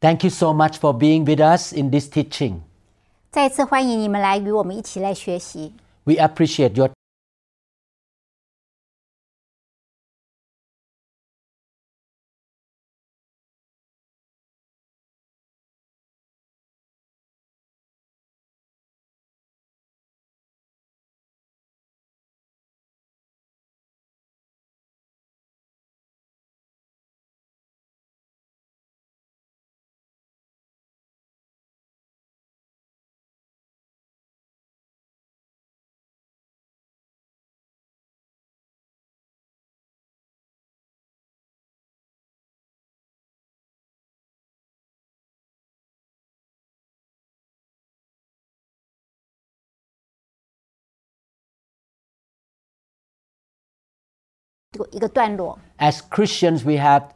Thank you so much for being with us in this teaching. 再次欢迎你们来与我们一起来学习。 We appreciate your 一个段落。 as Christians we have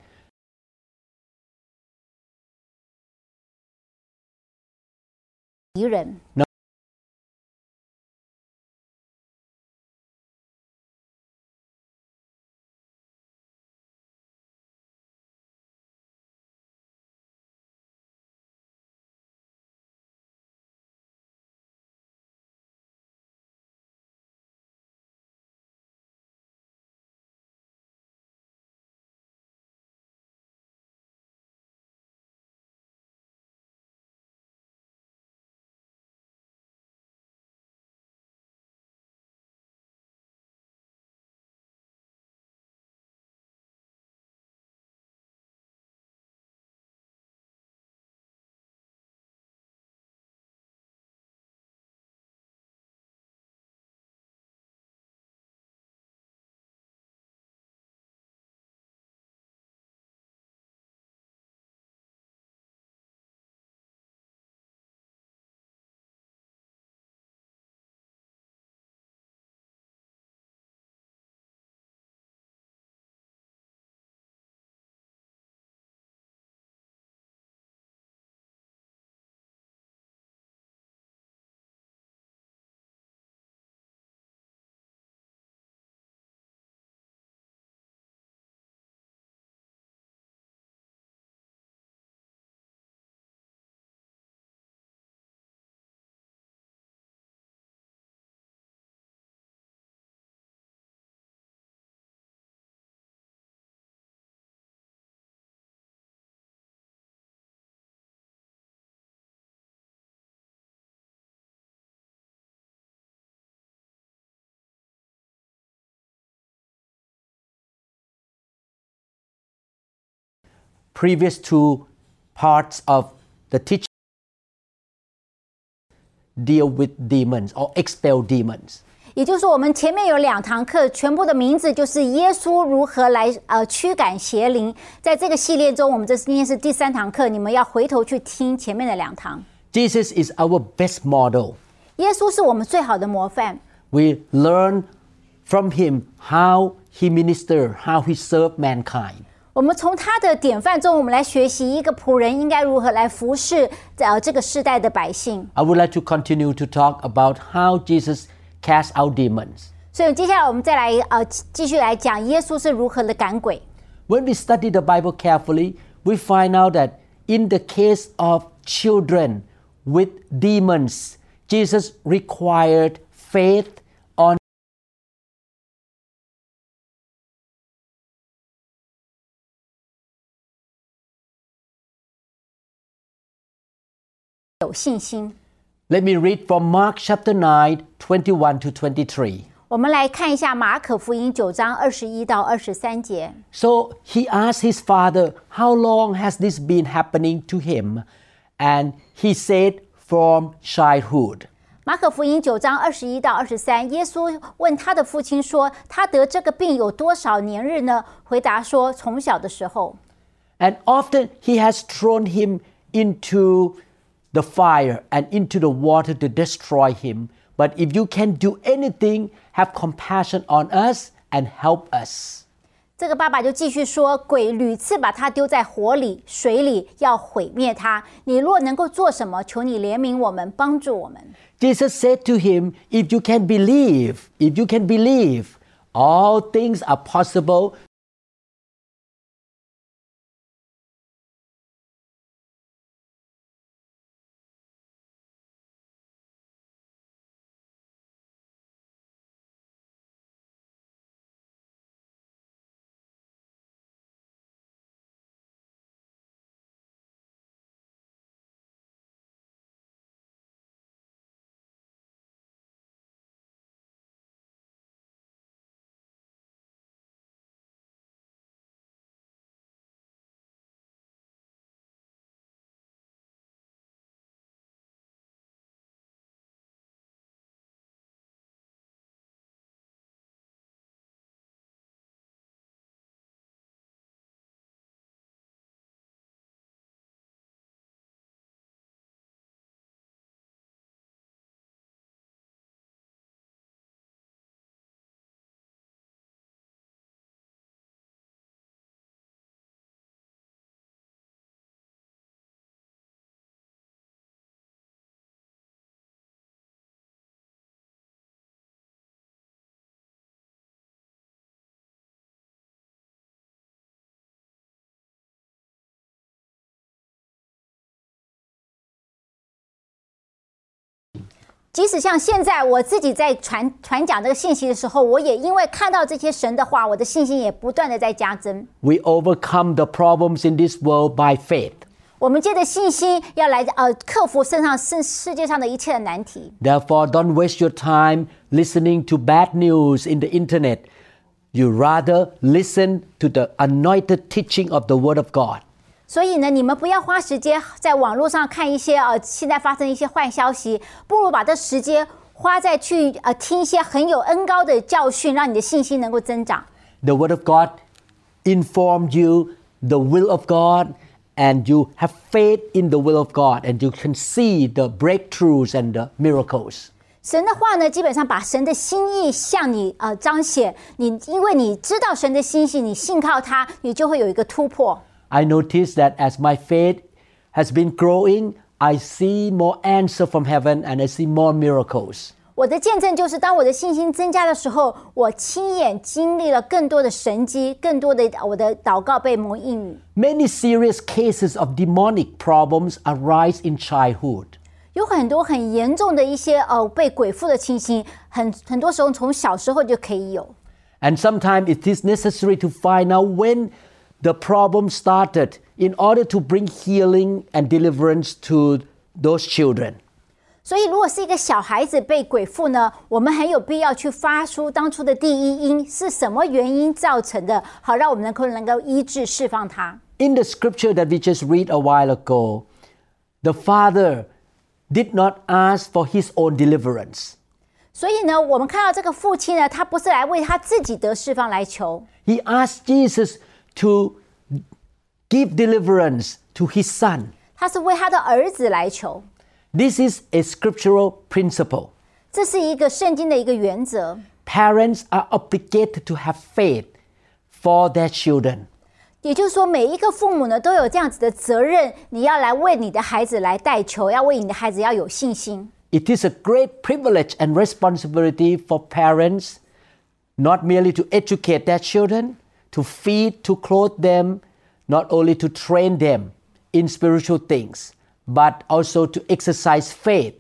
previous two parts of the teaching deal with demons or expel demons. 也就是说，我们前面有两堂课，全部的名字就是耶稣如何来呃驱赶邪灵。在这个系列中，我们这今天是第三堂课，你们要回头去听前面的两堂。 Jesus is our best model. 耶稣是我们最好的模范， We learn from him how he ministered, how he served mankind. 我们从他的典范中，我们来学习一个仆人应该如何来服侍呃这个世代的百姓。 I would like to continue to talk about how Jesus cast out demons. 所以接下来我们再来呃继续来讲耶稣是如何的赶鬼。 When we study the Bible carefully, we find out that in the case of children with demons, Jesus required faith 有信心。 Let me read from Mark chapter 9, 21 to 23. 我们来看一下马可福音九章二十一到二十三节。 So he asked his father, How long has this been happening to him? And he said, From childhood. 马可福音九章二十一到二十三，耶稣问他的父亲说：“他得这个病有多少年日呢？”回答说：“从小的时候。 And often he has thrown him into the fire and into the water to destroy him. But if you can do anything, have compassion on us and help us. ”这个爸爸就继续说：“鬼屡次把他丢在火里、水里，要毁灭他。你若能够做什么，求你怜悯我们，帮助我们。” Jesus said to him, If you can believe, if you can believe, all things are possible 即使像现在我自己在传传讲这个信息的时候，我也因为看到这些神的话，我的信心也不断的在加增。 We overcome the problems in this world by faith. 我们借着信心要来呃克服身上世世界上的一切的难题。 Therefore, don't waste your time listening to bad news in the internet. You rather listen to the anointed teaching of the Word of God. 所以呢，你们不要花时间在网络上看一些呃现在发生一些坏消息，不如把这时间花在去呃听一些很有恩高的教训，让你的信心能够增长。 The Word of God informed you the will of God, and you have faith in the will of God, and you can see the breakthroughs and the miracles. 神的话呢，基本上把神的心意向你呃彰显。你因为你知道神的心意，你信靠他，你就会有一个突破。 I notice that as my faith has been growing, I see more answer from heaven and I see more miracles. 我的见证就是，当我的信心增加的时候，我亲眼经历了更多的神迹，更多的我的祷告被蒙应允。 Many serious cases of demonic problems arise in childhood. 有很多很严重的一些呃被鬼附的情形，很很多时候从小时候就可以有。 And sometimes it is necessary to find out when the problem started in order to bring healing and deliverance to those children. 所以，如果是一个小孩子被鬼附呢，我们很有必要去发出当初的第一因是什么原因造成的，好让我们能够能够医治释放他。 In the scripture that we just read a while ago, the father did not ask for his own deliverance. 所以呢，我们看到这个父亲呢，他不是来为他自己得释放来求， He asked Jesus to give deliverance to his son. 他是为他的儿子来求。 This is a scriptural principle. 这是一个圣经的一个原则。 Parents are obligated to have faith for their children. 也就是说，每一个父母呢都有这样子的责任，你要来为你的孩子来代求，要为你的孩子要有信心。 It is a great privilege and responsibility for parents not merely to educate their children, to feed, to clothe them, not only to train them in spiritual things, but also to exercise faith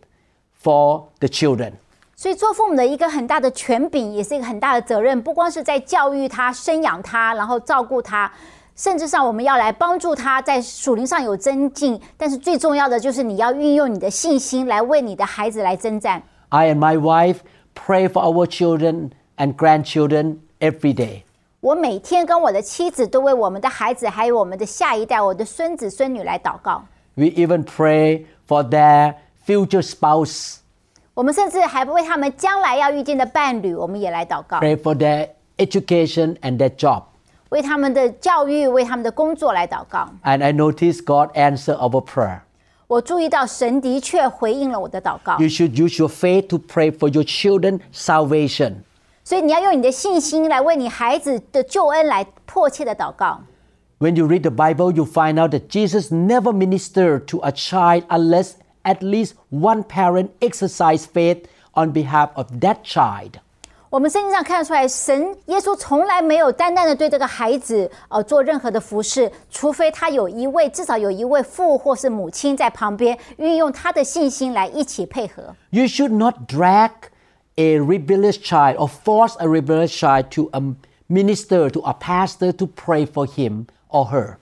for the children. 所以，做父母的一个很大的权柄，也是一个很大的责任，不光是在教育他、生养他，然后照顾他，甚至上我们要来帮助他在属灵上有增进。但是最重要的就是你要运用你的信心来为你的孩子来征战。 I and my wife pray for our children and grandchildren every day. 我每天跟我的妻子都为我们的孩子，还有我们的下一代、我的孙子孙女来祷告。 We even pray for their future spouse, 我们甚至还为他们将来要遇见的伴侣，我们也来祷告， pray for their education and their job. 为他们的教育、为他们的工作来祷告。 And I notice God answer our prayer. 我注意到神的确回应了我的祷告， You should use your faith to pray for your children salvation. 所以你要用你的信心来为你孩子的救恩来迫切的祷告。 When you read the Bible, you find out that Jesus never ministered to a child unless at least one parent exercised faith on behalf of that child. 我们圣经上看得出来，神耶稣从来没有单单的对这个孩子呃做任何的服侍，除非他有一位至少有一位父或是母亲在旁边，运用他的信心来一起配合。 You should not drag a rebellious child or force a rebellious child to a minister, to a pastor to pray for him or her.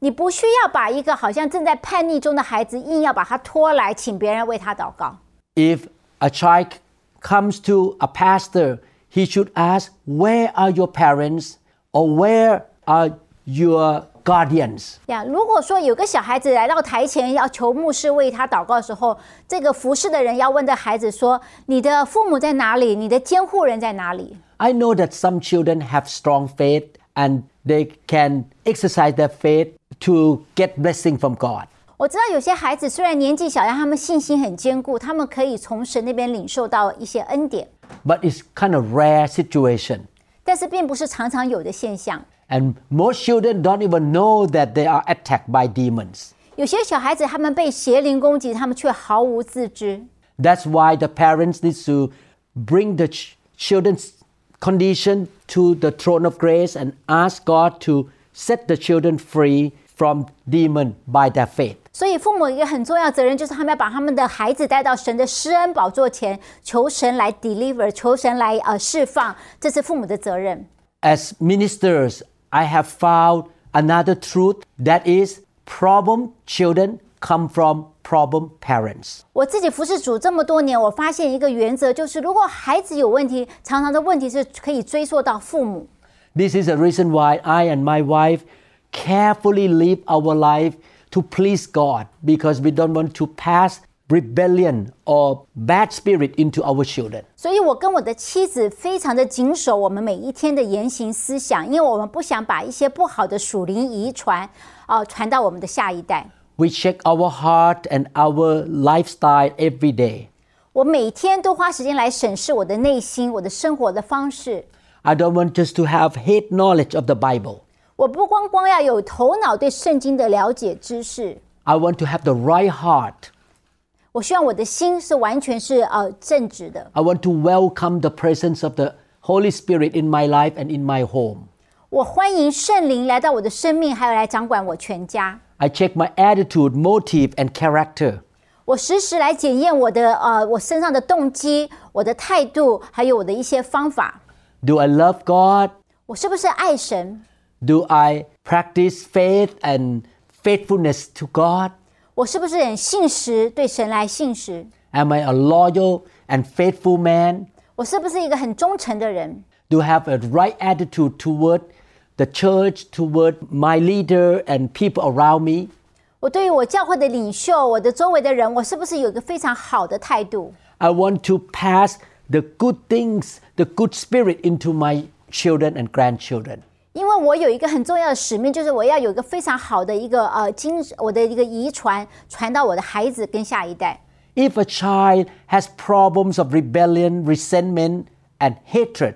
你不需要把一个好像正在叛逆中的孩子硬要把他拖来，请别人为他祷告。 If a child comes to a pastor, he should ask, Where are your parents or where are your guardians? 呀，如果说有个小孩子来到台前要求牧师为他祷告的时候，这个服侍的人要问这孩子说：“你的父母在哪里？你的监护人在哪里 I know that some children have strong faith and they can exercise their faith to get blessing from God.？” 我知道有些孩子虽然年纪小，但他们信心很坚固，他们可以从神那边领受到一些恩典， But it's kind of rare situation. 但是并不是常常有的现象。 And most children don't even know that they are attacked by demons. 有些小孩子他们被邪灵攻击，他们却毫无自知。 That's why the parents need to bring the ch- children's condition to the throne of grace and ask God to set the children free from demon by their faith. 所以父母一个很重要的责任就是他们要把他们的孩子带到神的施恩宝座前，求神来 deliver，求神来呃释放，这是父母的责任。 As ministers, I have found another truth that is problem children come from problem parents. 我自己服侍主这么多年，我发现一个原则，就是如果孩子有问题，常常的问题是可以追溯到父母。 This is the reason why I and my wife carefully live our life to please God because we don't want to pass rebellion or bad spirit into our children. 所以我跟我的妻子非常的谨守我们每一天的言行思想，因为我们不想把一些不好的属灵遗传，啊、传到我们的下一代。 We check our heart and our lifestyle every day. 我每天都花时间来审视我的内心，我的生活的方式。 I don't want just to have head knowledge of the Bible. 我不光光要有头脑对圣经的了解知识， I want to have the right heart. 我希望我的心是完全是呃正直的。 I want to welcome the presence of the Holy Spirit in my life and in my home. 我欢迎圣灵来到我的生命，还有来掌管我全家。 I check my attitude, motive, and character. 我时时来检验我的呃我身上的动机、我的态度，还有我的一些方法。 Do I love God? 我是不是爱神？ Do I practice faith and faithfulness to God? 我是不是很信实，对神来信实？ Am I a loyal and faithful man? 我是不是一个很忠诚的人？ Do I have a right attitude toward the church, toward my leader and people around me? 我对于我教会的领袖、我的周围的人，我是不是有一个非常好的态度？ I want to pass the good things, the good spirit into my children and grandchildren. 因为我有一个很重要的使命，就是我要有一个非常好的一个呃精我的一个遗传传到我的孩子跟下一代。 If a child has problems of rebellion, resentment, and hatred,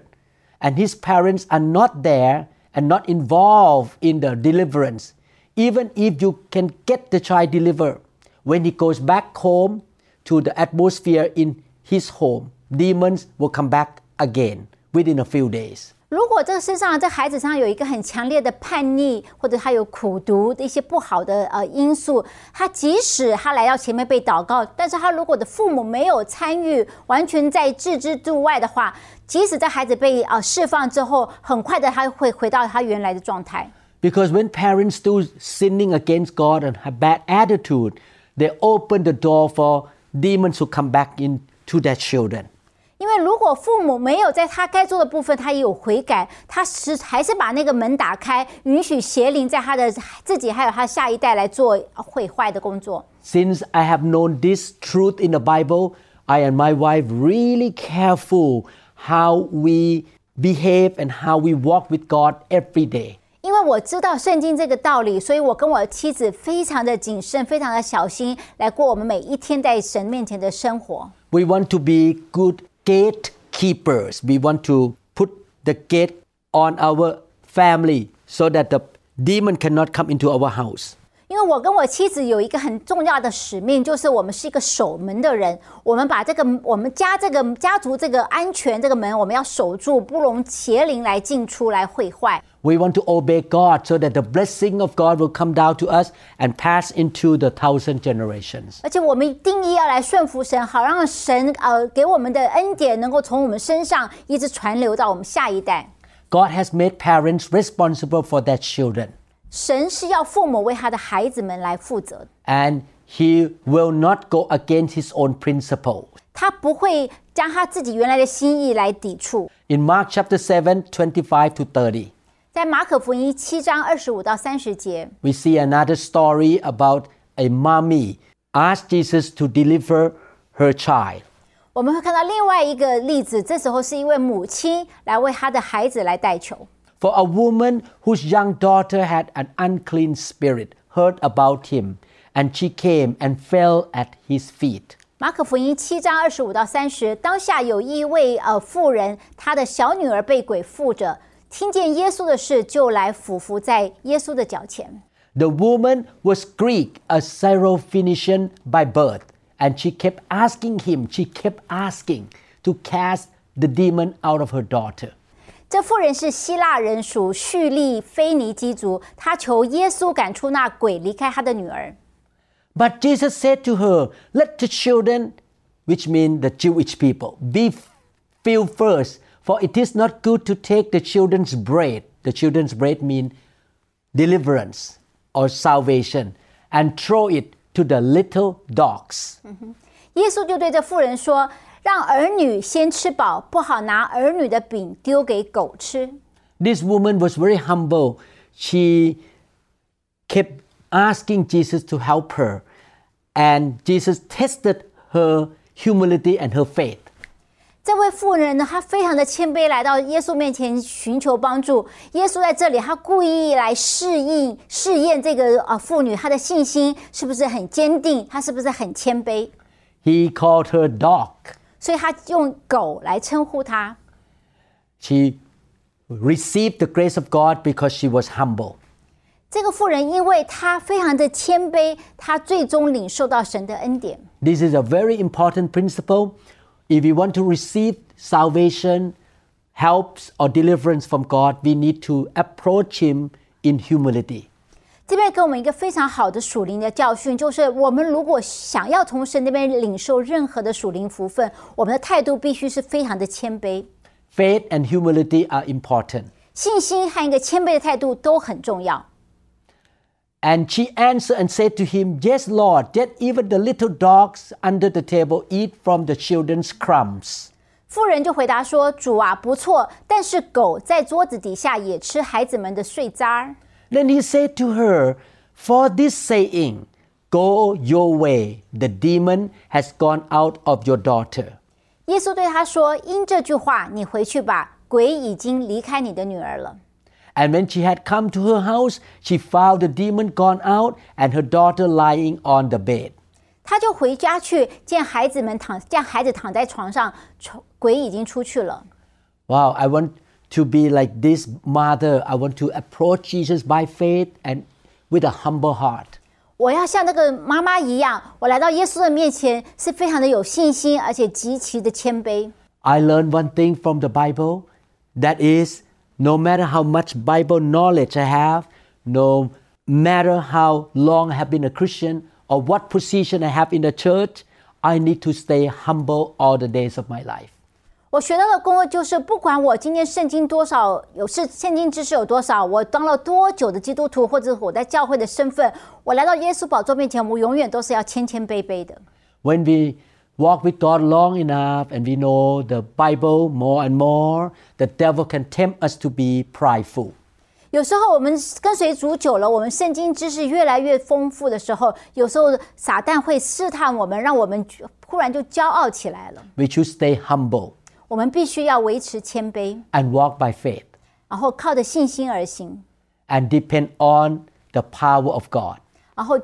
and his parents are not there and not involved in the deliverance, even if you can get the child delivered, when he goes back home to the atmosphere in his home, demons will come back again within a few days. 如果这个身上这孩子身上有一个很强烈的叛逆，或者他有苦读的一些不好的呃因素，他即使他来到前面被祷告，但是他如果的父母没有参与，完全在置之度外的话，即使在孩子被呃释放之后，很快的他会回到他原来的状态。Because when parents do sinning against God and have bad attitude, they open the door for demons to come back into their children. 因为如果父母没有在他该做的部分，他也有悔改，他是还是把那个门打开，允许邪灵在他的自己还有他下一代来做毁坏的工作。 Since I have known this truth in the Bible, I and my wife really careful how we behave and how we walk with God every day. 因为我知道圣经这个道理，所以我跟我的妻子非常的谨慎，非常的小心，来过我们每一天在神面前的生活。 We want to be good gatekeepers. We want to put the gate on our family so that the demon cannot come into our house. 因为我跟我妻子有一个很重要的使命，就是我们是一个守门的人。我们把这个我们家这个家族这个安全这个门，我们要守住，不容邪灵来进出来毁坏。 We want to obey God so that the blessing of God will come down to us and pass into the thousand generations. 而且我们定义要来顺服神，好让神呃给我们的恩典能够从我们身上一直传流到我们下一代。 God has made parents responsible for their children, 神是要父母为他的孩子们来负责的， and He will not go against His own principle. 他不会将他自己原来的心意来抵触。 In Mark chapter 7, 25 to 30, 在马可福音七章二十五到三十节， we see another story about a mommy asked Jesus to deliver her child. 我们会看到另外一个例子，这时候是一位母亲来为她的孩子来代求。 For a woman whose young daughter had an unclean spirit heard about him, and she came and fell at his feet. 马可福音七章二十五到三十，当下有一位呃妇人，她的小女儿被鬼附着，听见耶稣的事，就来俯伏在耶稣的脚前。 The woman was Greek, a Syrophoenician by birth, and she kept asking him, she kept asking to cast the demon out of her daughter. 这妇人是希腊人，属叙利菲尼基族，她求耶稣赶出那鬼，离开她的女儿。 But Jesus said to her, Let the children, which mean the Jewish people, be filled first, for it is not good to take the children's bread. The children's bread mean deliverance or salvation, and throw it to the little dogs. 耶稣就对这妇人说：“ 让儿女先吃饱，不好拿儿女的饼丢给狗吃。” This woman was very humble. She kept asking Jesus to help her, and Jesus tested her humility and her faith. 这位妇人呢，她非常的谦卑，来到耶稣面前寻求帮助。耶稣在这里，他故意来试应试验这个啊妇女她的信心是不是很坚定，她是不是很谦卑。 He called her dog. 所以他用狗来称呼她。 She received the grace of God because she was humble. 这个妇人因为她非常的谦卑，她最终领受到神的恩典。 This is a very important principle. If we want to receive salvation, helps, or deliverance from God, we need to approach Him in humility. 这边给我们一个非常好的属灵的教训，就是我们如果想要从神那边领受任何的属灵福分，我们的态度必须是非常的谦卑。 Faith and humility are important. 信心和一个谦卑的态度都很重要。 And she answered and said to him, Yes, Lord, yet even the little dogs under the table eat from the children's crumbs. 妇人就回答说：“主啊，不错，但是狗在桌子底下也吃孩子们的碎渣儿。” Then he said to her, For this saying, Go your way, the demon has gone out of your daughter. 耶稣对他说：“因这句话，你回去吧，鬼已经离开你的女儿了。” And when she had come to her house, she found the demon gone out and her daughter lying on the bed. 他就回家去见孩子们躺，见孩子躺在床上，虫鬼已经出去了。 Wow, I want to be like this mother. I want to approach Jesus by faith and with a humble heart. 我要像那个妈妈一样，我来到耶稣的面前，是非常的有信心，而且极其的谦卑。 I learned one thing from the Bible that is, no matter how much Bible knowledge I have, no matter how long I have been a Christian or what position I have in the church, I need to stay humble all the days of my life. 我学到的功课就是，不管我今天圣经多少有是圣经知识有多少，我当了多久的基督徒，或者我在教会的身份，我来到耶稣宝座面前，我永远都是要谦谦卑卑的。When we walk with God long enough and we know the Bible more and more, the devil can tempt us to be prideful. 有时候我们跟随主久了，我们圣经知识越来越丰富的时候，有时候撒旦会试探我们，让我们忽然就骄傲起来了。We should stay humble 我们必须要维持谦卑， and walk by faith 然后靠着信心而行， and depend on the power of God. 然后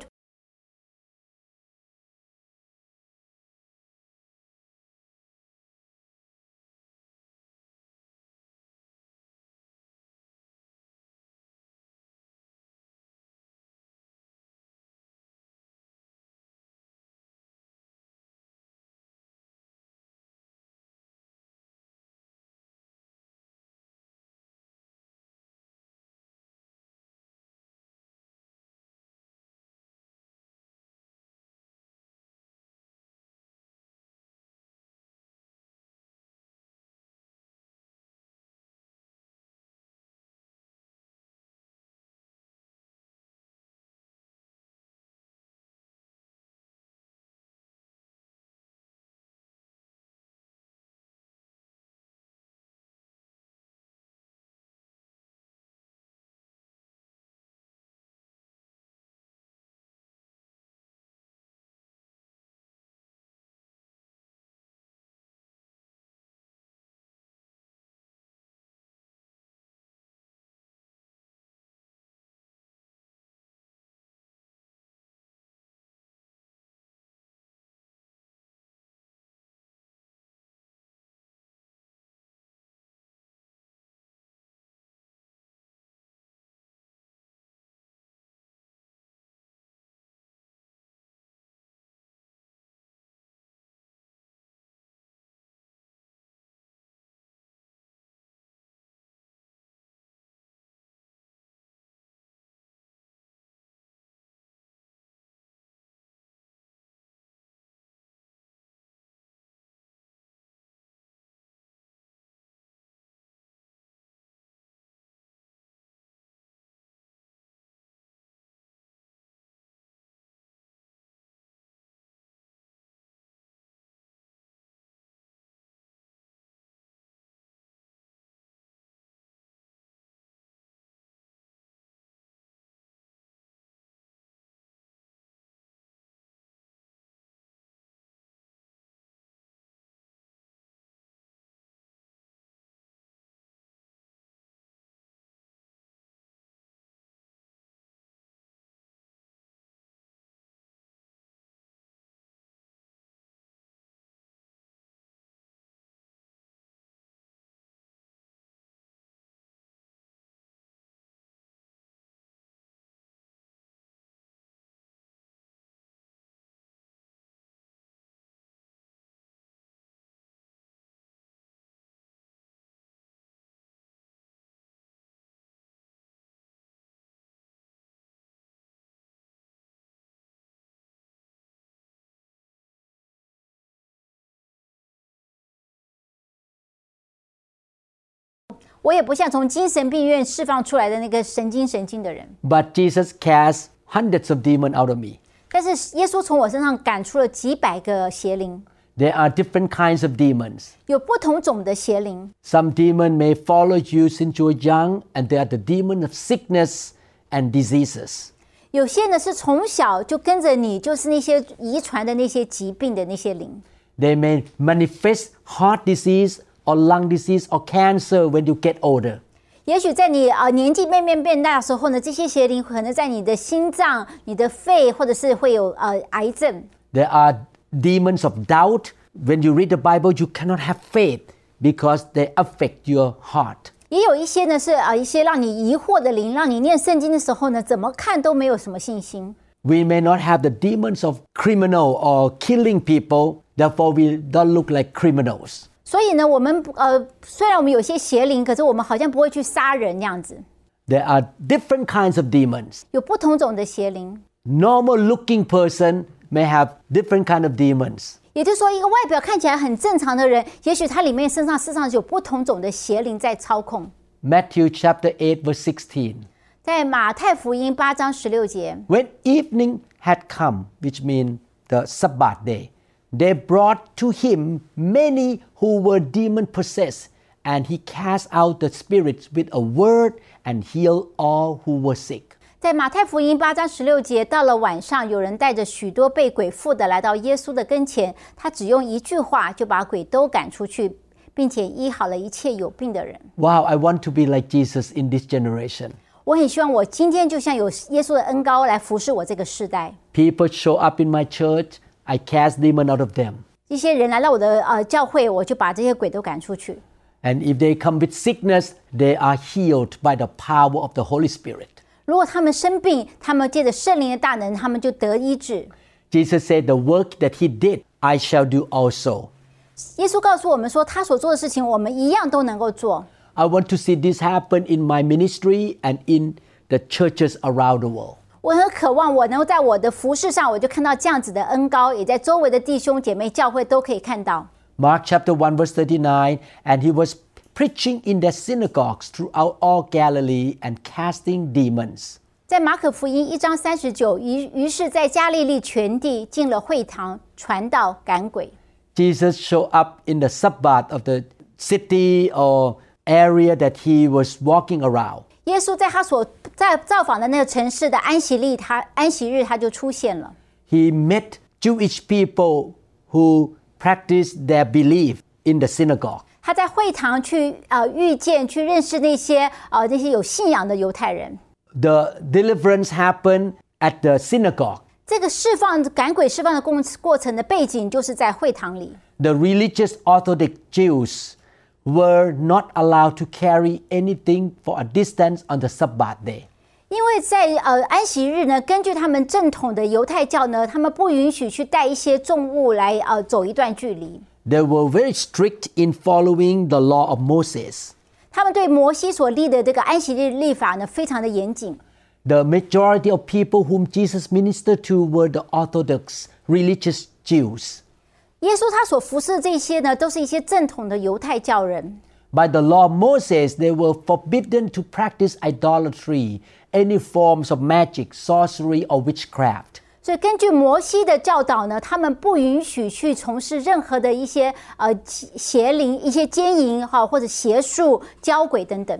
我也不像从精神病院释放出来的那个神经神经的人。 But Jesus cast hundreds of demons out of me. 但是耶稣从我身上赶出了几百个邪灵， There are different kinds of demons. 有不同种的邪灵。 Some demon may follow you since you're young, and they are the demon of sickness and diseases. 有些呢是从小就跟着你，就是那些遗传的那些疾病的那些灵。 They may manifest heart disease or lung disease or cancer when you get older. 也许在你呃年纪慢慢变大的时候呢，这些邪灵可能在你的心脏、你的肺，或者是会有呃癌症。 There are demons of doubt. When you read the Bible, you cannot have faith because they affect your heart. 也有一些呢是呃一些让你疑惑的灵，让你念圣经的时候呢，怎么看都没有什么信心。 We may not have the demons of criminal or killing people, therefore we don't look like criminals. 所以呢，我们不呃虽然我们有些邪灵，可是我们好像不会去杀人那样子。 There are different kinds of demons. 有不同种的邪灵， Normal looking person may have different kind of demons. 也就是说，一个外表看起来很正常的人，也许他里面身上事实上有不同种的邪灵在操控。 Matthew chapter 8 verse 16. 在马太福音八章十六节， When evening had come, which means the Sabbath day, they brought to him many who were demon possessed, and he cast out the spirits with a word and healed all who were sick. 在马太福音八章十六节，到了晚上，有人带着许多被鬼附的来到耶稣的跟前，他只用一句话就把鬼都赶出去，并且医好了一切有病的人。 Wow, I want to be like Jesus in this generation. 我很希望我今天就像有耶稣的恩高来服侍我这个世代。 People show up in my church, I cast demon out of them. 一些人来到我的呃教会，我就把这些鬼都赶出去。 And if they come with sickness, they are healed by the power of the Holy Spirit. 如果他们生病，他们借着圣灵的大能，他们就得医治。 Jesus said, The work that he did, I shall do also. 耶稣告诉我们说，他所做的事情，我们一样都能够做。 I want to see this happen in my ministry and in the churches around the world. 我很渴望我能够在我的服饰上，我就看到这样子的恩高，也在周围的弟兄姐妹教会都可以看到。 Mark chapter 1, verse 39 And he was preaching in their synagogues throughout all Galilee and casting demons. 在马可福音一章三十九，于于是，在加利利全地进了会堂，传道赶鬼。 Jesus showed up in the Sabbath of the city or area that he was walking around. 耶稣在他所在造访的那个城市的安息日，他安息日他就出现了。 He met Jewish people who practiced their belief in the synagogue. 他在会堂去呃遇见、去认识那些呃那些有信仰的犹太人。 The deliverance happened at the synagogue. 这个释放赶鬼释放的过过程的背景，就是在会堂里。 The religious Orthodox Jews were not allowed to carry anything for a distance on the Sabbath day. 因为在呃安息日呢，根据他们正统的犹太教呢，他们不允许去带一些重物来呃走一段距离。 They were very strict in following the law of Moses. 他们对摩西所立的这个安息日立法呢，非常的严谨。 The majority of people whom Jesus ministered to were the Orthodox religious Jews. 耶稣他所服侍的这些呢，都是一些正统的犹太教人。 By the law of Moses, they were forbidden to practice idolatry, any forms of magic, sorcery, or witchcraft. 所以根据摩西的教导呢，他们不允许去从事任何的一些呃邪灵、一些奸淫哈，或者邪术、交鬼等等。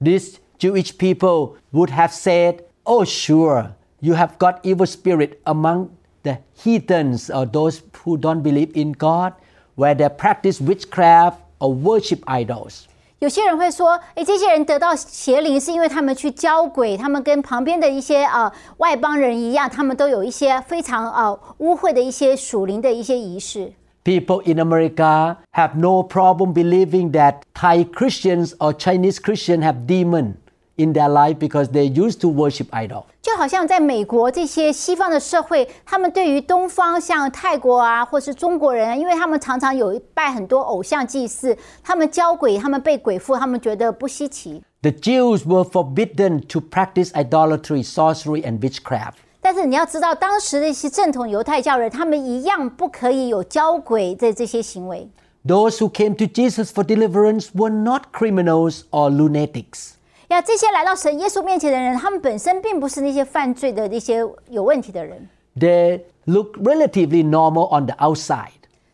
These Jewish people would have said, Oh, sure, you have got evil spirit among the heathens or those who don't believe in God, where they practice witchcraft or worship idols. 有些人会说，诶，这些人得到邪灵是因为他们去交鬼，他们跟旁边的一些呃外邦人一样，他们都有一些非常呃污秽的一些属灵的一些仪式。 People in America have no problem believing that Thai Christians or Chinese Christians have demon in their life because they used to worship idol. 就好像在美国这些西方的社会，他们对于东方像泰国啊，或是中国人啊，因为他们常常有拜很多偶像祭祀，他们教鬼，他们被鬼附，他们觉得不稀奇。 The Jews were forbidden to practice idolatry, sorcery, and witchcraft. 但是你要知道，当时的一些正统犹太教人，他们一样不可以有交鬼的这些行为。 Those who came to Jesus for deliverance were not criminals or lunatics. 呀，这些来到神耶稣面前的人，他们本身并不是那些犯罪的那些有问题的人， They look relatively normal on the outside.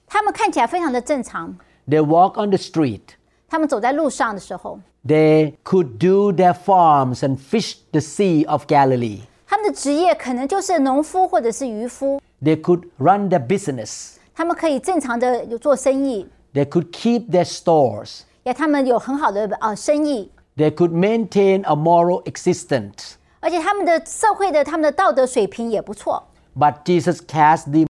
他们看起来非常的正常。 They walk on the street. 他们走在路上的时候， They could do their farms and fish the Sea of Galilee. 他们的职业可能就是农夫或者是渔夫， They could run their business. 他们可以正常的有做生意， They could keep their stores. 呀，他们有很好的呃生意， They could maintain a moral existence. 而且他们的社会的他们的道德水平也不错。 But Jesus cast them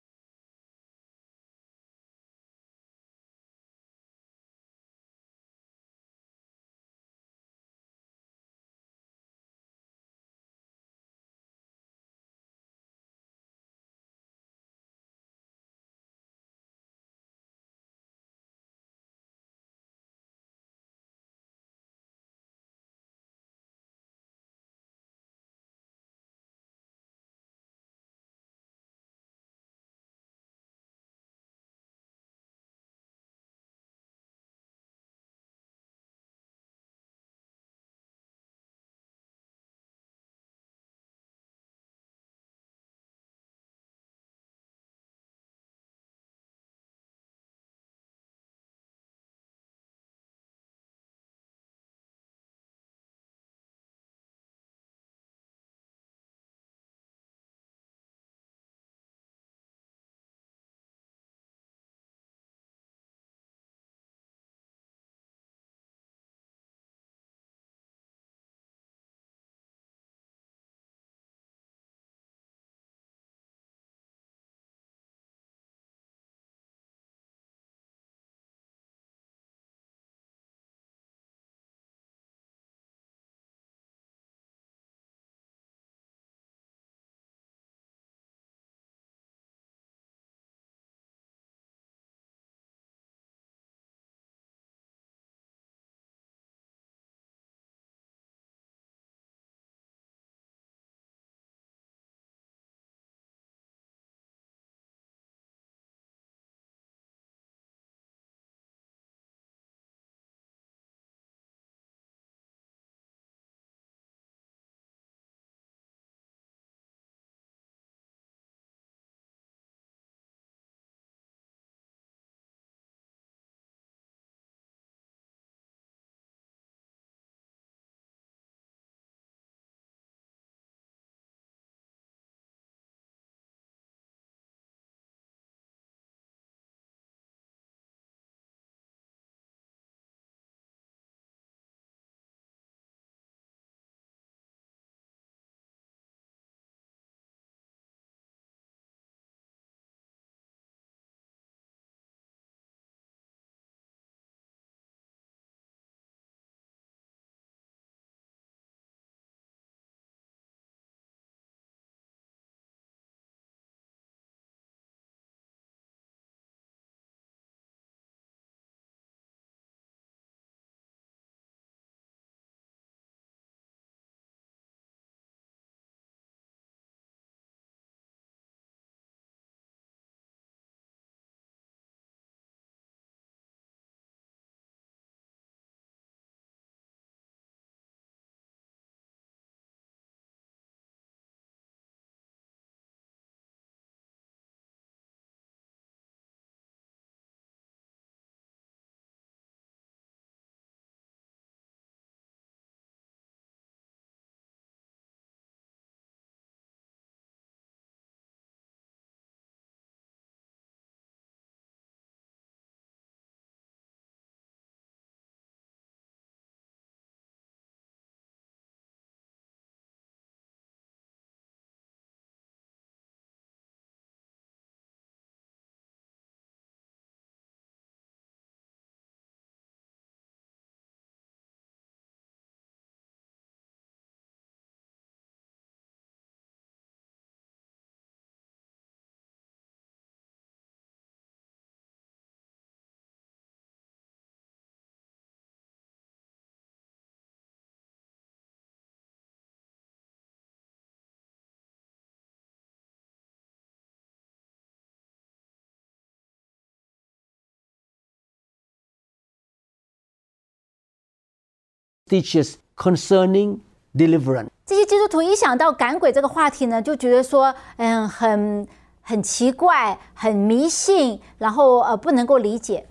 teaches concerning deliverance. 这些基督徒一想到赶鬼这个话题呢，就觉得说，嗯，很很奇怪，很迷信，然后呃不能够理解。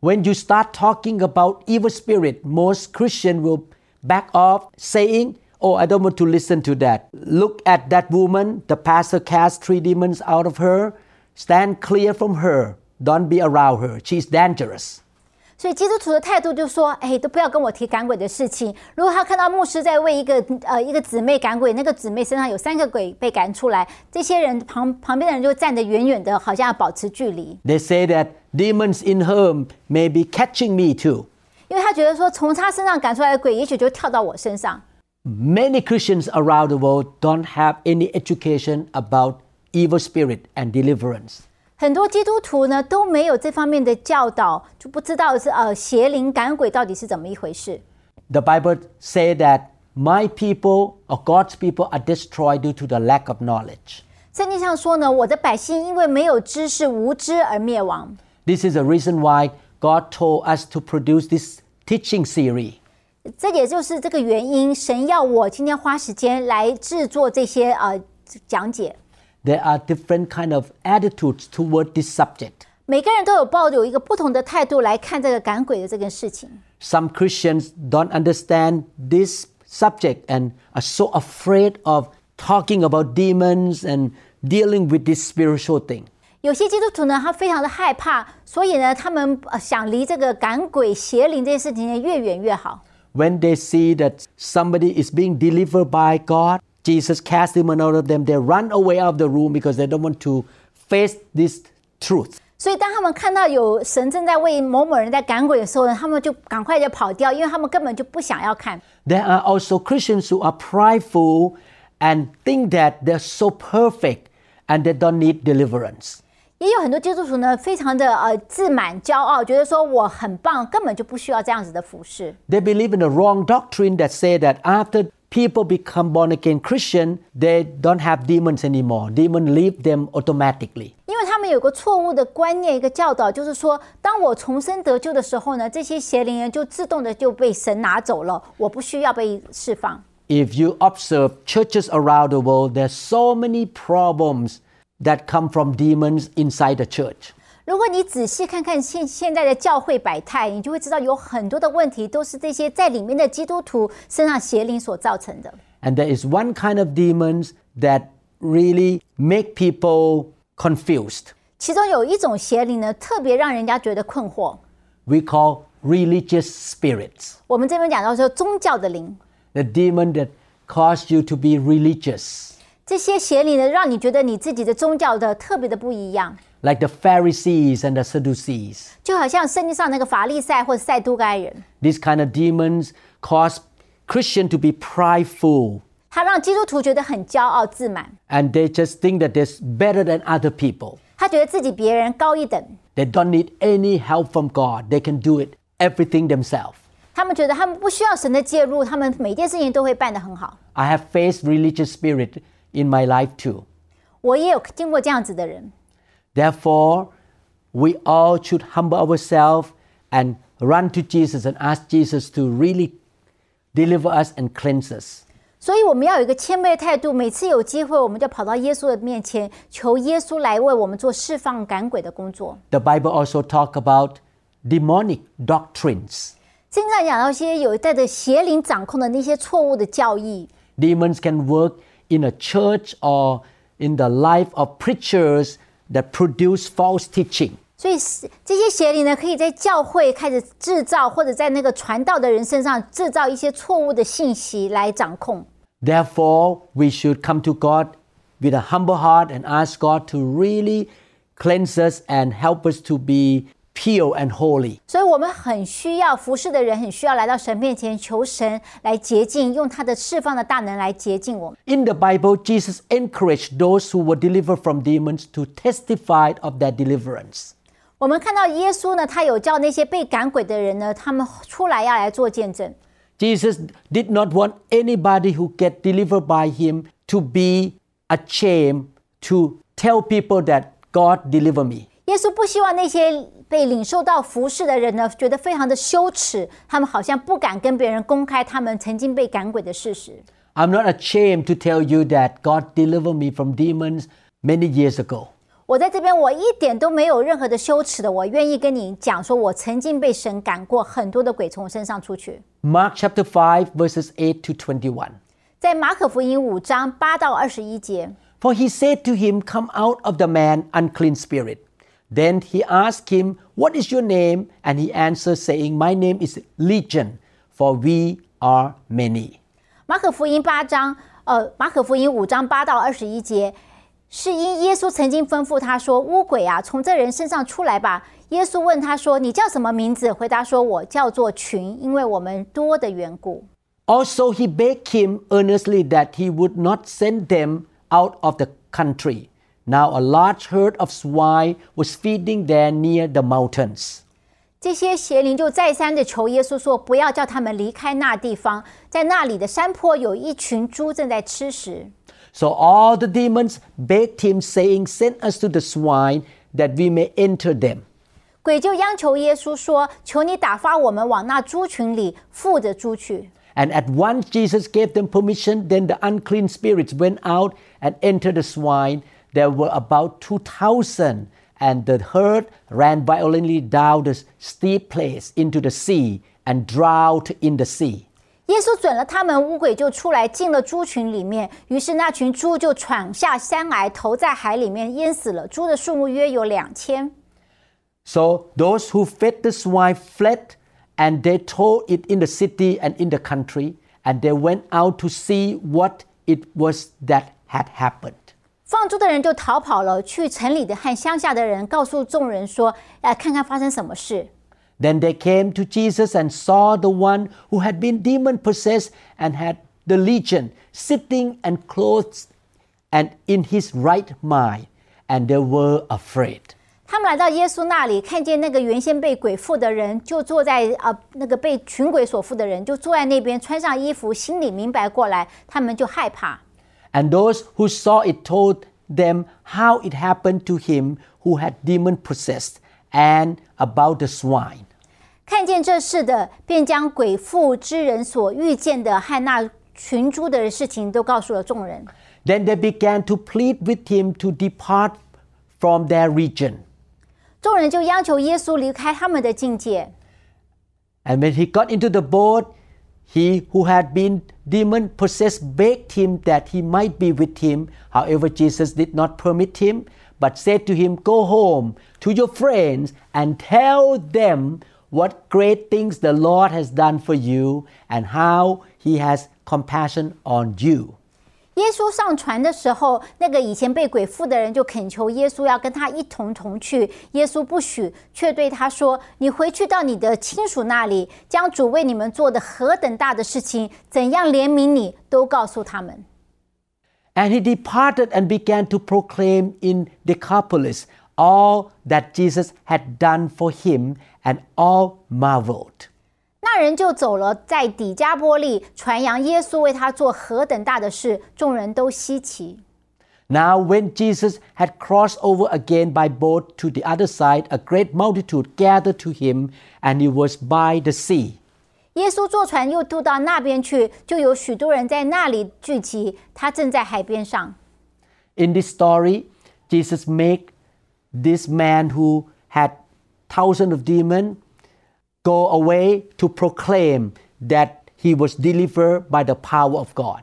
When you start talking about evil spirit, most Christian will back off saying, Oh, I don't want to listen to that. Look at that woman. The pastor cast three demons out of her. Stand clear from her. Don't be around her. She's dangerous. 所以基督徒的态度就说：“哎，都不要跟我提赶鬼的事情。如果他看到牧师在为一个呃一个姊妹赶鬼，那个姊妹身上有三个鬼被赶出来，这些人旁旁边的人就站得远远的，好像要保持距离， They say that demons in her may be catching me too. 因为他觉得说从他身上赶出来的鬼，也许就跳到我身上。 Many Christians around the world don't have any education about evil spirit and deliverance. 很多基督徒呢都没有这方面的教导，就不知道是呃邪灵赶鬼到底是怎么一回事。The Bible say that my people or God's people are destroyed due to the lack of knowledge. 圣经上说呢，我的百姓因为没有知识、无知而灭亡。This is the reason why God told us to produce this teaching series. 这也就是这个原因，神要我今天花时间来制作这些呃讲解。There are different kind of attitudes toward this subject. 每个人都有抱有一个不同的态度来看这个赶鬼的这件事情。 Some Christians don't understand this subject and are so afraid of talking about demons and dealing with this spiritual thing. 有些基督徒呢，他非常的害怕，所以呢，他们呃想离这个赶鬼邪灵这件事情呢越远越好。 When they see that somebody is being delivered by God, Jesus cast them out of them. They run away out of the room because they don't want to face this truth. 所以，当他们看到有神正在为某某人在赶鬼的时候呢，他们就赶快就跑掉，因为他们根本就不想要看。There are also Christians who are prideful and think that they're so perfect and they don't need deliverance. 也有很多基督徒呢，非常的呃自满、骄傲，觉得说我很棒，根本就不需要这样子的服侍。They believe in the wrong doctrine that say that after people become born again Christian, they don't have demons anymore. Demons leave them automatically. 因为他们有个错误的观念，一个教导，就是说，当我重生得救的时候呢，这些邪灵人就自动的就被神拿走了，我不需要被释放。 If you observe churches around the world, there's so many problems that come from demons inside the church. 如果你仔细看看现现在的教会百态，你就会知道有很多的问题都是这些在里面的基督徒身上邪灵所造成的。And there is one kind of demons that really make people confused. 其中有一种邪灵呢，特别让人家觉得困惑。We call religious spirits. 我们这边讲到说宗教的灵，The demon that cause you to be religious. 这些邪灵呢，让你觉得你自己的宗教的特别的不一样，like the Pharisees and the Sadducees. 就好像圣经上那个法利赛或者赛都该人， These kind of demons cause Christian to be prideful 他让基督徒觉得很骄傲自满， and they just think that they're better than other people. 他觉得自己比别人高一等， They don't need any help from God. They can do it everything themselves. 他们觉得他们不需要神的介入，他们每件事情都会办得很好。 I have faced religious spirit in my life too. 我也有经过这样子的人， Therefore, we all should humble ourselves and run to Jesus and ask Jesus to really deliver us and cleanse us. 所以我们要有一个谦卑的态度。每次有机会，我们就跑到耶稣的面前，求耶稣来为我们做释放赶鬼的工作。 The Bible also talk about demonic doctrines. 圣经上讲到一些有带着邪灵掌控的那些错误的教义， Demons can work in a church or in the life of preachers that produce false teaching. 所以是这些邪灵呢，可以在教会开始制造，或者在那个传道的人身上制造一些错误的信息来掌控。 Therefore, we should come to God with a humble heart and ask God to really cleanse us and help us to be pure and holy. 所以我们很需要服侍的人，很需要来到神面前求神来洁净，用他的释放的大能来洁净我们。 In the Bible, Jesus encouraged those who were delivered from demons to testify of their deliverance. 我们看到耶稣呢，他有叫那些被赶鬼的人呢，他们出来要来做见证。 Jesus did not want anybody who get delivered by him to be ashamed to tell people that God deliver me. 耶 稣不希望那些 被领受到服侍的人呢，觉得非常的羞耻，他们好像不敢跟别人公开他们曾经被赶鬼的事实。 I'm not ashamed to tell you that God delivered me from demons many years ago. 我在这边，我一点都没有任何的羞耻的，我愿意跟你讲，说我曾经被神赶过很多的鬼从我身上出去。 Mark chapter 5, verses 8 to 21. 在马可福音五章八到二十一节， For he said to him, Come out of the man, unclean spirit. Then he asked him, What is your name? And he answered, saying, My name is Legion, for we are many. 马可福音八章，呃，马可福音五章八到二十一节，是因耶稣曾经吩咐他说：“污鬼啊，从这人身上出来吧。”耶稣问他说：“你叫什么名字？”回答说：“我叫做群，因为我们多的缘故。” Also, he begged him earnestly that he would not send them out of the country. Now, a large herd of swine was feeding there near the mountains. 这些邪灵就再三的求耶稣说：“不要叫他们离开那地方，在那里的山坡有一群猪正在吃食。” So all the demons begged him, saying, Send us to the swine that we may enter them. 鬼就央求耶稣说：“求你打发我们往那猪群里附着猪去。” And at once Jesus gave them permission. Then the unclean spirits went out and entered the swine. there were about 2,000, and the herd ran violently down the steep place into the sea and drowned in the sea. 耶稣准了他们，污鬼就出来进了猪群里面。于是那群猪就闯下山崖，投在海里面，淹死了。猪的数目约有两千。So those who fed the swine fled, and they told it in the city and in the country, and they went out to see what it was that had happened. 放猪的人就逃跑了，去城里的和乡下的人告诉众人说：“来看看发生什么事。” Then they came to Jesus and saw the one who had been demon possessed and had the legion sitting and clothed and in his right mind, and they were afraid. 他们来到耶稣那里，看见那个原先被鬼附的人，就坐在呃那个被群鬼所附的人，就坐在那边，穿上衣服，心里明白过来，他们就害怕。And those who saw it told them how it happened to him who had demon possessed and about the swine. 看见这事的，便将鬼附之人所遇见的和那群猪的事情都告诉了众人。Then they began to plead with him to depart from their region. 众人就要求耶稣离开他们的境界。And when he got into the boat, he who had been demon possessed begged him that he might be with him. However, Jesus did not permit him, but said to him, Go home to your friends and tell them what great things the Lord has done for you and how he has compassion on you. 耶稣上船的时候，那个以前被鬼附的人就恳求耶稣要跟他一同同去。耶稣不许，却对他说：“你回去到你的亲属那里，将主为你们做的何等大的事情，怎样怜悯你，都告诉他们。” And he departed and began to proclaim in Decapolis all that Jesus had done for him, and all marveled. 那人就走了，在底加波利传扬耶稣为他做何等大的事，众人都稀奇。 Now, when Jesus had crossed over again by boat to the other side, a great multitude gathered to him, and he was by the sea. 耶稣坐船又渡到那边去，就有许多人在那里聚集，他正在海边上。 In this story, Jesus made this man who had thousands of demons go away to proclaim that he was delivered by the power of God.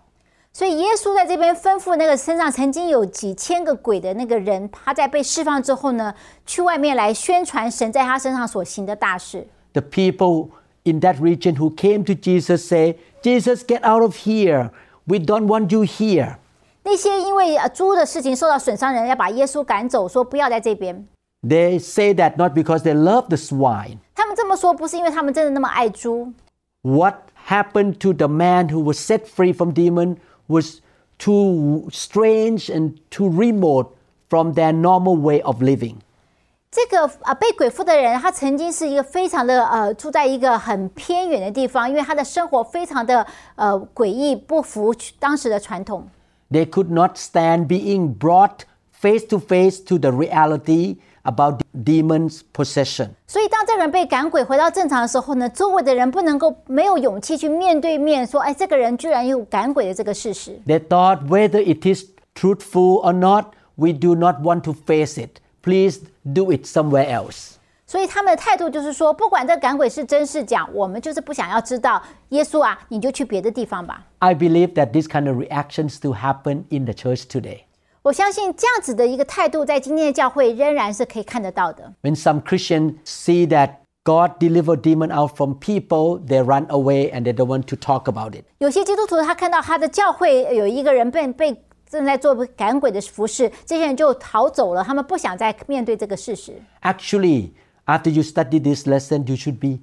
所以耶稣在这边吩咐那个身上曾经有几千个鬼的那个人，他在被释放之后呢，去外面来宣传神在他身上所行的大事。 The people in that region who came to Jesus say, Jesus, get out of here. We don't want you here. 那些因为呃猪的事情受到损伤的人，要把耶稣赶走，说不要在这边。 They say that not because they love the swine. 他们这么说，不是因为他们真的那么爱猪。 What happened to the man who was set free from demon was too strange and too remote from their normal way of living. 这个啊、被鬼附的人，他曾经是一个非常的呃住在一个很偏远的地方，因为他的生活非常的呃诡异，不符当时的传统。 They could not stand being brought face to face to the reality about demons' possession. 所以当这个人被赶鬼回到正常的时候呢，周围的人不能够没有勇气去面对面说，哎，这个人居然有赶鬼的这个事实。 They thought whether it is truthful or not, we do not want to face it. Please do it somewhere else. 所以他们的态度就是说，不管这赶鬼是真是假，我们就是不想要知道。耶稣啊，你就去别的地方吧。 I believe that this kind of reaction still happen in the church today. 我相信这样子的一个态度，在今天的教会仍然是可以看得到的。When some Christians see that God delivers demon out from people, they run away and they don't want to talk about it. 有些基督徒他看到他的教会有一个人被被正在做赶鬼的服侍，这些人就逃走了，他们不想再面对这个事实。Actually, after you study this lesson, you should be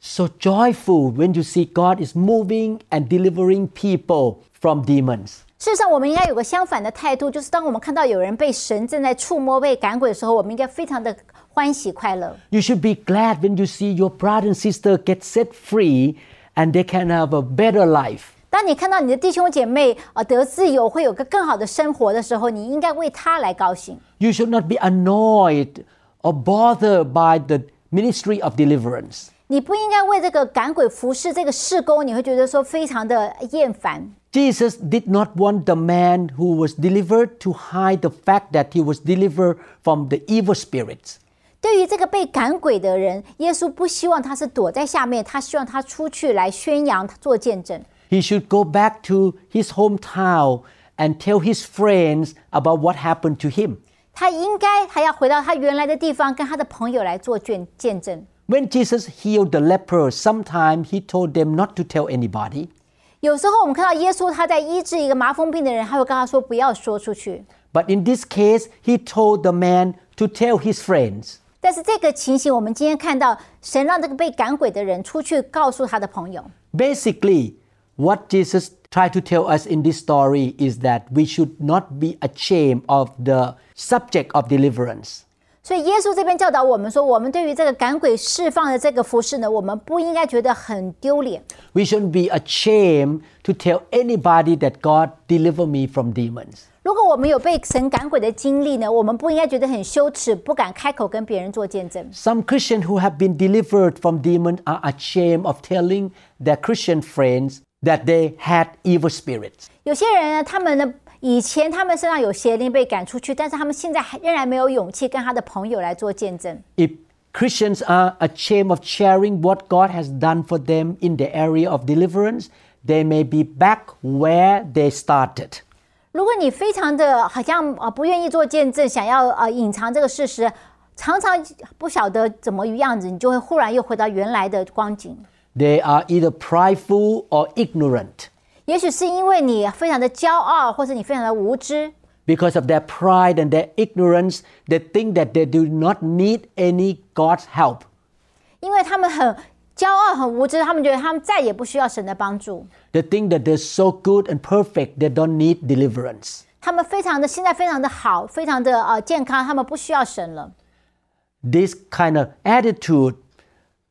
so joyful when you see God is moving and delivering people from demons. 事实上，我们应该有个相反的态度，就是当我们看到有人被神正在触摸、被赶鬼的时候，我们应该非常的欢喜快乐。 You should be glad when you see your brother and sister get set free and they can have a better life. 当你看到你的弟兄姐妹呃得自由，会有个更好的生活的时候，你应该为他来高兴。 You should not be annoyed or bothered by the ministry of deliverance. 你不应该为这个赶鬼服侍这个事工，你会觉得说非常的厌烦。 Jesus did not want the man who was delivered to hide the fact that he was delivered from the evil spirits. 对于这个被赶鬼的人，耶稣不希望他是躲在下面，他希望他出去来宣扬、做见证。 He should go back to his hometown and tell his friends about what happened to him. 他应该还要回到他原来的地方，跟他的朋友来做见见证。 When Jesus healed the leper, sometimes he told them not to tell anybody. 有时候我们看到耶稣他在医治一个麻风病的人，他会跟他说不要说出去。 But in this case, he told the man to tell his friends. 但是这个情形，我们今天看到神让这个被赶鬼的人出去告诉他的朋友。 Basically, what Jesus tried to tell us in this story is that we should not be ashamed of the subject of deliverance. 所以耶稣这边教导我们说，我们对于这个赶鬼释放的这个服侍呢，我们不应该觉得很丢脸。We shouldn't be ashamed to tell anybody that God delivered me from demons. 如果我们有被神赶鬼的经历呢，我们不应该觉得很羞耻，不敢开口跟别人做见证。Some Christians who have been delivered from demons are ashamed of telling their Christian friends that they had evil spirits. 有些人呢，他们呢 以前他们身上有邪灵被赶出去，但是他们现在还仍然没有勇气跟他的朋友来做见证。 If Christians are ashamed of sharing what God has done for them in the area of deliverance, they may be back where they started. 如果你非常的好像呃不愿意做见证，想要呃隐藏这个事实，常常不晓得怎么样子，你就会忽然又回到原来的光景。 They are either prideful or ignorant. 也许是因为你非常的骄傲，或者你非常的无知， Because of their pride and their ignorance, they think that they do not need any God's help. 因为他们很骄傲、很无知，他们觉得他们再也不需要神的帮助。 They think that they're so good and perfect, they don't need deliverance. 他们非常的现在非常的好，非常的呃健康，他们不需要神了。 This kind of attitude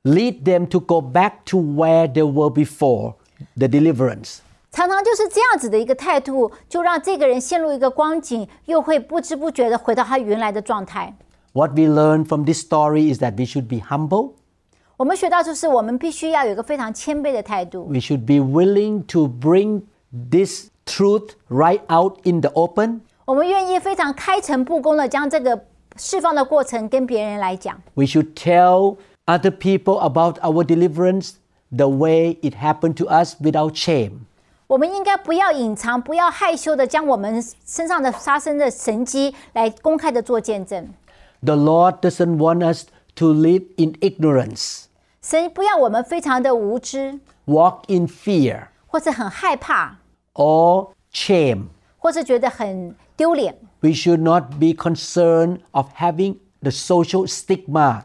lead them to go back to where they were before the deliverance. 常常就是这样子的一个态度，就让这个人陷入一个光景，又会不知不觉的回到他原来的状态。 What we learn from this story is that we should be humble. 我们学到就是我们必须要有一个非常谦卑的态度， We should be willing to bring this truth right out in the open. 我们愿意非常开诚布公的将这个释放的过程跟别人来讲。 We should tell other people about our deliverance the way it happened to us without shame. 我们应该不要隐藏，不要害羞的将我们身上的发生的神迹来公开的做见证。 The Lord doesn't want us to live in ignorance, 神不要我们非常的无知， walk in fear, 或是很害怕， or shame. 或是觉得很丢脸。 We should not be concerned of having the social stigma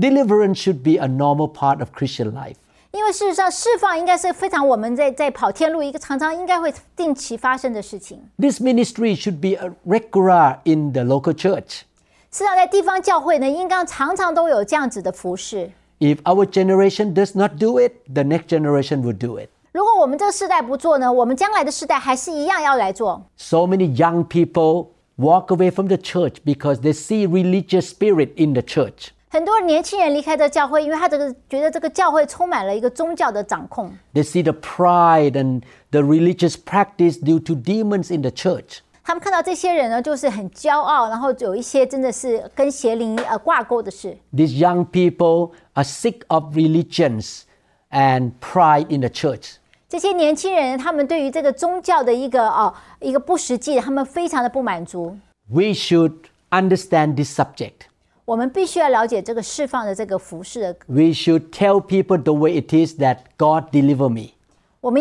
Deliverance should be a normal part of Christian life. 因为事实上，释放应该是非常我们在在跑天路一个常常应该会定期发生的事情。This ministry should be a regular in the local church. 事实上，在地方教会呢，应该常常都有这样子的服侍。If our generation does not do it, the next generation will do it. 如果我们这个世代不做呢，我们将来的世代还是一样要来做。So many young people walk away from the church because they see religious spirit in the church. 很多年轻人离开这教会，因为他这个觉得这个教会充满了一个宗教的掌控。 They see the pride and the religious practice due to demons in the church. 他们看到这些人呢，就是很骄傲，然后有一些真的是跟邪灵呃挂钩的事。 These young people are sick of religions and pride in the church. 这些年轻人，他们对于这个宗教的一个哦一个不实际，他们非常的不满足。 We should understand this subject. 我们必须要了解这个释放的这个服侍的。We should tell people the way it is that God deliver me. We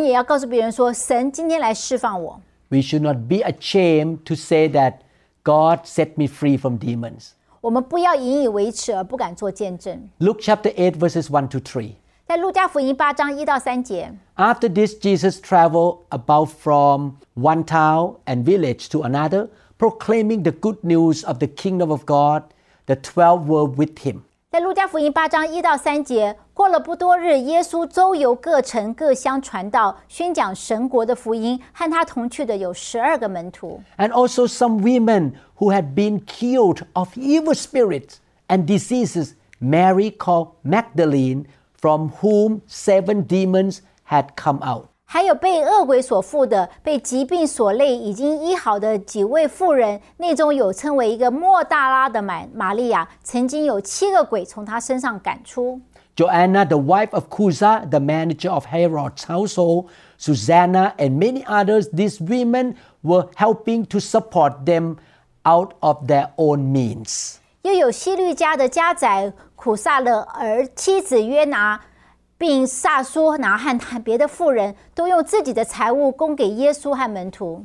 should not be ashamed to say that God set me free from demons. 我们不要引以为耻而不敢做见证。Luke chapter eight verses one to three. 在路加福音八章一到三节。After this, Jesus traveled about from one town and village to another, proclaiming the good news of the kingdom of God The twelve were with him. 在路加福音八章一到三节，过了不多日，耶稣周游各城各乡传道，宣讲神国的福音。和他同去的有十二个门徒， And also some women who had been cured of evil spirits and diseases. Mary called Magdalene, from whom seven demons had come out. 还有被恶鬼所附的、被疾病所累已经医好的几位妇人，内中有称为一个莫大拉的玛玛利亚，曾经有七个鬼从她身上赶出。Joanna, the wife of Cusa, the manager of Herod's household, Susanna, and many others, these women were helping to support them out of their own means. 又有希律家的家宰苦萨勒儿妻子约拿，并萨苏拿和他别的妇人都用自己的财物供给耶稣和门徒。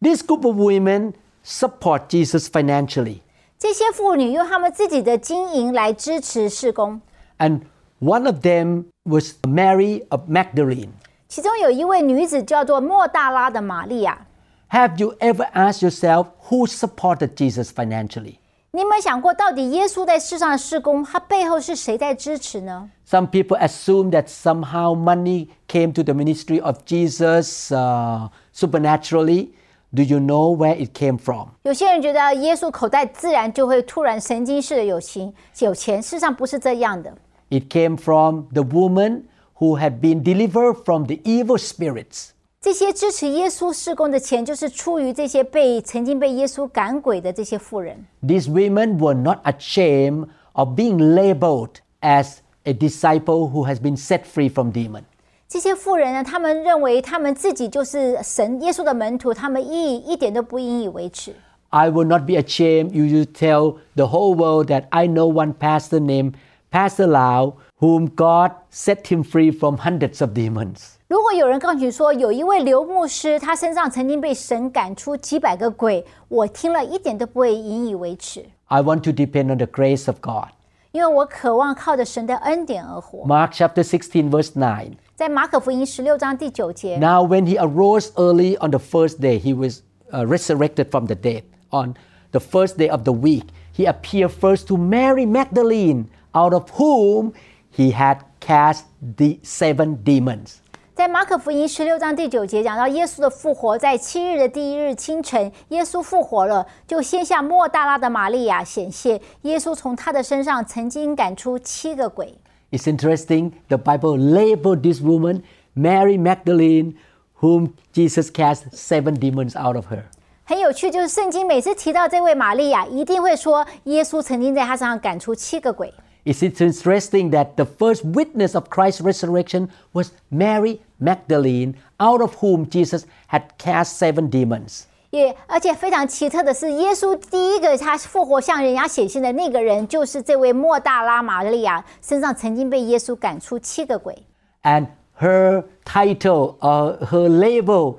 This group of women support Jesus financially. 这些妇女用她们自己的经营来支持事工。 And one of them was Mary of Magdalene. 其中有一位女子叫做莫大拉的玛利亚。 Have you ever asked yourself who supported Jesus financially? 你有没有想过，到底耶稣在世上的事工，他背后是谁在支持呢？ Some people assume that somehow money came to the ministry of Jesus uh, supernaturally. Do you know where it came from? 有些人觉得耶稣口袋自然就会突然神经式的有钱，有钱，事实上不是这样的。 It came from the woman who had been delivered from the evil spirits. 这些支持耶稣事工的钱，就是出于这些被曾经被耶稣赶鬼的这些妇人。 These women were not ashamed of being labeled as a disciple who has been set free from demon. 这些妇人呢，他们认为他们自己就是神耶稣的门徒，他们一一点都不引以为耻。 I will not be ashamed. You should tell the whole world that I know one pastor named Pastor Lau, whom God set him free from hundreds of demons. 如果有人告诉你说，有一位刘牧师，他身上曾经被神赶出几百个鬼，我听了一点都不会引以为耻， I want to depend on the grace of God. 因为我渴望靠着神的恩典而活。 Mark chapter 16, verse 9. 在马可福音十六章第九节， Now, when he arose early on the first day, he was uh, resurrected from the dead. On the first day of the week, he appeared first to Mary Magdalene, out of whom he had cast the seven demons. 在马可福音十六章第九节讲到耶稣的复活，在七日的第一日清晨，耶稣复活了，就先向莫大拉的玛利亚显现。耶稣从他的身上曾经赶出七个鬼。It's interesting, the Bible labeled this woman, Mary Magdalene, whom Jesus cast seven demons out of her. 很有趣，就是圣经每次提到这位玛利亚，一定会说耶稣曾经在她身上赶出七个鬼。It's interesting that the first witness of Christ's resurrection was Mary Magdalene, out of whom Jesus had cast seven demons. 也而且非常奇特的是，耶稣第一个他复活向人家显现的那个人，就是这位莫大拉玛利亚身上曾经被耶稣赶出七个鬼。 And her title, uh, her label,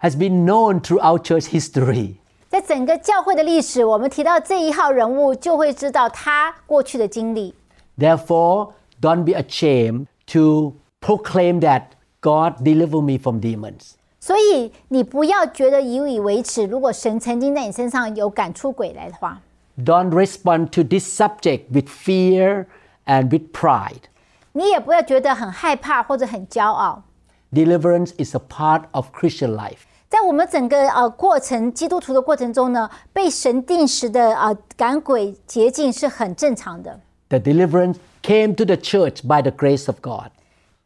has been known throughout church history. 在整个教会的历史，我们提到这一号人物，就会知道他过去的经历。 Therefore, don't be ashamed to proclaim that God deliver me from demons. 所以你不要觉得以以为耻。如果神曾经在你身上有赶出鬼来的话， Don't respond to this subject with fear and with pride. 你也不要觉得很害怕或者很骄傲。 Deliverance is a part of Christian life. 在我们整个呃过程，基督徒的过程中呢，被神定时的呃赶鬼捷径是很正常的。 The deliverance came to the church by the grace of God.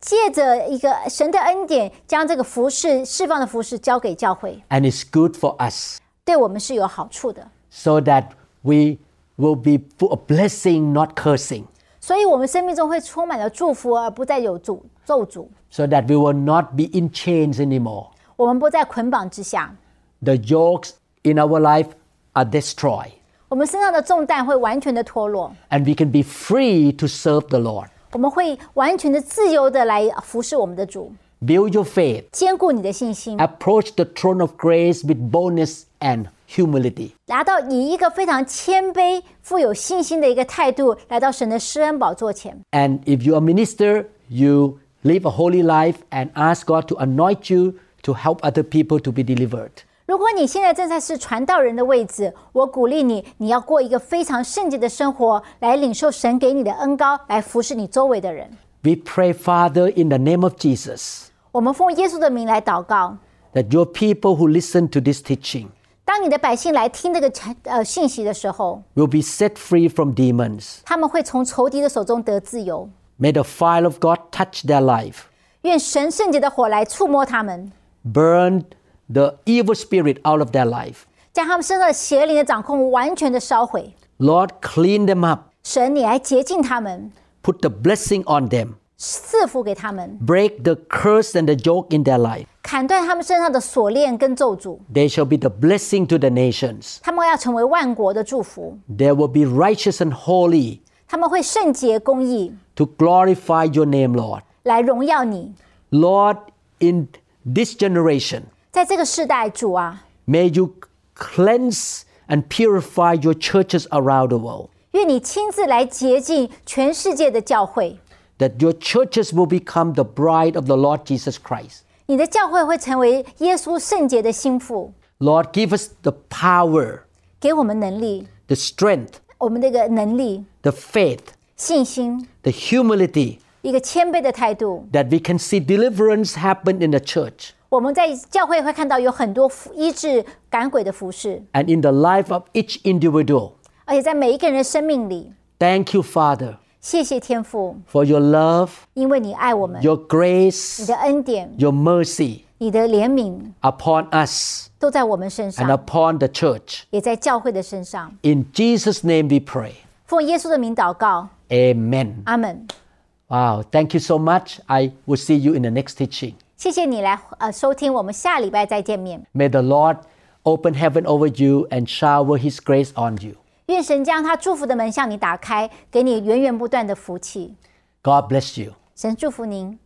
借着一个神的恩典，将这个服饰释放的服饰交给教会， And it's good for us 对我们是有好处的。 so that we will be full of blessing, not cursing. 所以，我们生命中会充满了祝福，而不再有诅咒诅。 So that we will not be in chains anymore. 我们不在捆绑之下， The yokes in our life are destroyed. 我们身上的重担会完全的脱落， And we can be free to serve the Lord. 我们会完全的自由的来服侍我们的主， Build your faith. 坚固你的信心， Approach the throne of grace with boldness and humility. 达到以一个非常谦卑、富有信心的一个态度，来到神的施恩宝座前。 And if you're a minister, you live a holy life and ask God to anoint you to help other people to be delivered. 如果你现在正在是传道人的位置，我鼓励你，你要过一个非常圣洁的生活，来领受神给你的恩膏，来服侍你周围的人。We pray, Father, in the name of Jesus. 我们奉耶稣的名来祷告。That your people who listen to this teaching. 当你的百姓来听这个呃信息的时候，will be set free from demons。他们会从仇敌的手中得自由。May the fire of God touch their life。愿神圣洁的火来触摸他们。Burn the evil spirit out of their life. 将他们身上的邪灵的掌控完全的烧毁。 Lord, clean them up, 神，你来洁净他们， put the blessing on them, 赐福给他们， break the curse and the yoke in their life. 砍断他们身上的锁链跟咒诅。 They shall be the blessing to the nations. 他们要成为万国的祝福， They will be righteous and holy 他们会圣洁公义， to glorify your name, Lord. 来荣耀你。 Lord, in this generation, 在这个世代，主啊，May you cleanse and purify your churches around the world. 愿你亲自来洁净全世界的教会。That your churches will become the bride of the Lord Jesus Christ。你的教会会成为耶稣圣洁的新妇。Lord, give us the power. strength. 我们那个能力。The strength. humility. 一个谦卑的态度。That faith. humility. we can see deliverance happen in the church. 我们在教会会看到有很多医治赶鬼的服侍。And in the life of each individual. 而且在每一个人的生命里。Thank you, Father. 谢谢天父。For your love. 因为你爱我们。Your grace. 你的恩典。Your mercy. 你的怜悯。Upon us. 都在我们身上。And upon the church. 也在教会的身上。In Jesus' name we pray. 奉耶稣的名祷告。Amen. Amen. Wow, thank you so much. I will see you in the next teaching. 谢谢你来呃收听，我们下礼拜再见面。 May the Lord open heaven over you and shower his grace on you. 愿神将他祝福的门向你打开，给你源源不断的福气。 God bless you. 神祝福您。